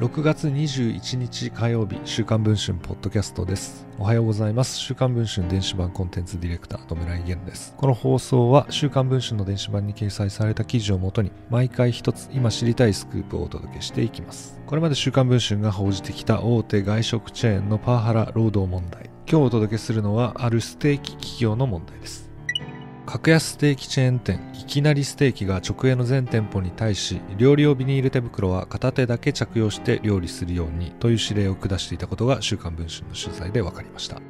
6月21日火曜日、週刊文春ポッドキャストです。おはようございます。週刊文春電子版コンテンツディレクター、野村井源です。この放送は、週刊文春の電子版に掲載された記事をもとに、毎回一つ今知りたいスクープをお届けしていきます。これまで週刊文春が報じてきた大手外食チェーンのパワハラ労働問題。今日お届けするのは、あるステーキ企業の問題です。格安ステーキチェーン店。いきなりステーキが直営の全店舗に対し料理用ビニール手袋は片手だけ着用して料理するようにという指令を下していたことが週刊文春の取材で分かりました。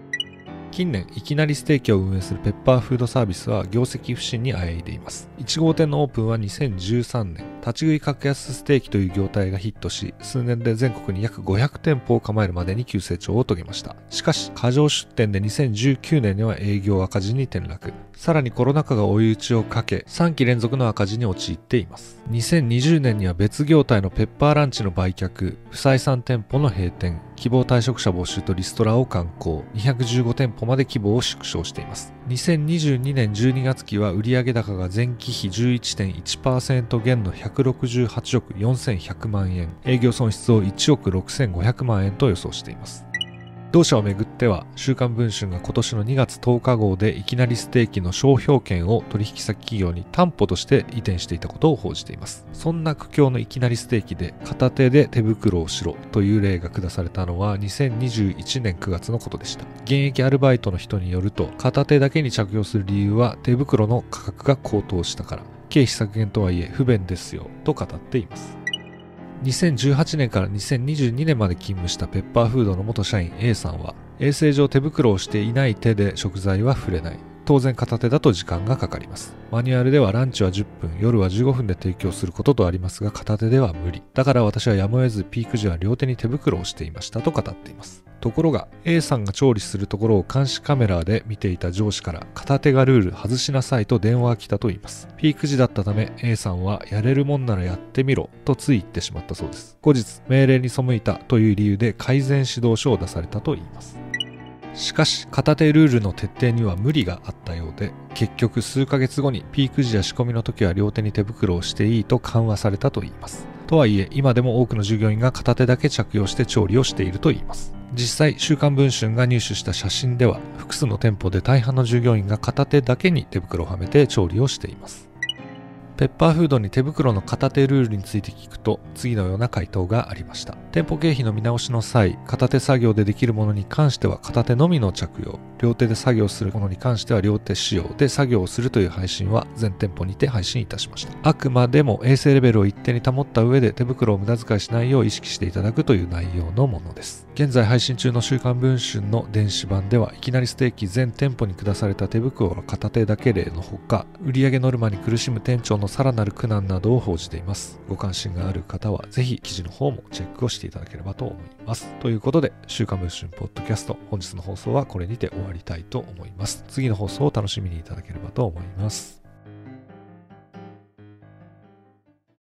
近年いきなりステーキを運営するペッパーフードサービスは業績不振にあえいでいます。1号店のオープンは2013年立ち食い格安ステーキという業態がヒットし数年で全国に約500店舗を構えるまでに急成長を遂げました。しかし過剰出店で2019年には営業赤字に転落。さらにコロナ禍が追い打ちをかけ3期連続の赤字に陥っています。2020年には別業態のペッパーランチの売却不採算店舗の閉店希望退職者募集とリストラを刊行。215店舗まで規模を縮小しています。2022年12月期は売上高が前期比11.1%減の168億4100万円。営業損失を1億6500万円と予想しています。同社をめぐっては、週刊文春が今年の2月10日号でいきなりステーキの商標権を取引先企業に担保として移転していたことを報じています。そんな苦境のいきなりステーキで片手で手袋をしろという例が下されたのは2021年9月のことでした。現役アルバイトの人によると、片手だけに着用する理由は手袋の価格が高騰したから、経費削減とはいえ不便ですよと語っています。2018年から2022年まで勤務したペッパーフードの元社員 A さんは衛生上手袋をしていない手で食材は触れない。当然片手だと時間がかかりますマニュアルではランチは10分夜は15分で提供することとありますが片手では無理だから私はやむを得ずピーク時は両手に手袋をしていましたと語っていますところが A さんが調理するところを監視カメラで見ていた上司から片手がルール外しなさいと電話が来たと言います。ピーク時だったため A さんはやれるもんならやってみろとつい言ってしまったそうです。後日命令に背いたという理由で改善指導書を出されたと言います。しかし片手ルールの徹底には無理があったようで結局数ヶ月後にピーク時や仕込みの時は両手に手袋をしていいと緩和されたと言います。とはいえ今でも多くの従業員が片手だけ着用して調理をしていると言います。実際週刊文春が入手した写真では複数の店舗で大半の従業員が片手だけに手袋をはめて調理をしています。ペッパーフードに手袋の片手ルールについて聞くと次のような回答がありました。店舗経費の見直しの際片手作業でできるものに関しては片手のみの着用。両手で作業するものに関しては両手使用。で作業をするという配信は全店舗にて配信いたしました。あくまでも衛生レベルを一定に保った上で手袋を無駄遣いしないよう意識していただくという内容のものです。現在配信中の週刊文春の電子版ではいきなりステーキ全店舗に下された手袋は片手だけ例のほか売上ノルマに苦しむ店長のさらなる苦難などを報じていますご関心がある方はぜひ記事の方もチェックをしていただければと思いますということで週刊文春ポッドキャスト本日の放送はこれにて終わりたいと思います。次の放送を楽しみにいただければと思います。